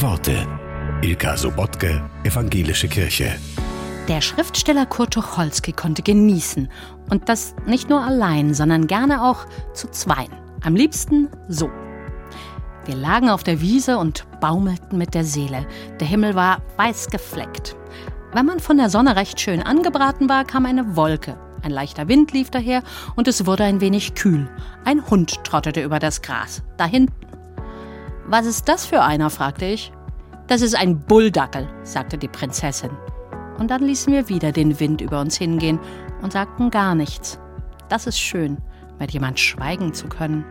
Worte. Ilka Sobotke, Evangelische Kirche. Der Schriftsteller Kurt Tucholsky konnte genießen. Und das nicht nur allein, sondern gerne auch zu zweien. Am liebsten so. Wir lagen auf der Wiese und baumelten mit der Seele. Der Himmel war weiß gefleckt. Wenn man von der Sonne recht schön angebraten war, kam eine Wolke. Ein leichter Wind lief daher und es wurde ein wenig kühl. Ein Hund trottete über das Gras, da hinten. Was ist das für einer? fragte ich. Das ist ein Bulldackel, sagte die Prinzessin. Und dann ließen wir wieder den Wind über uns hingehen und sagten gar nichts. Das ist schön, mit jemand schweigen zu können.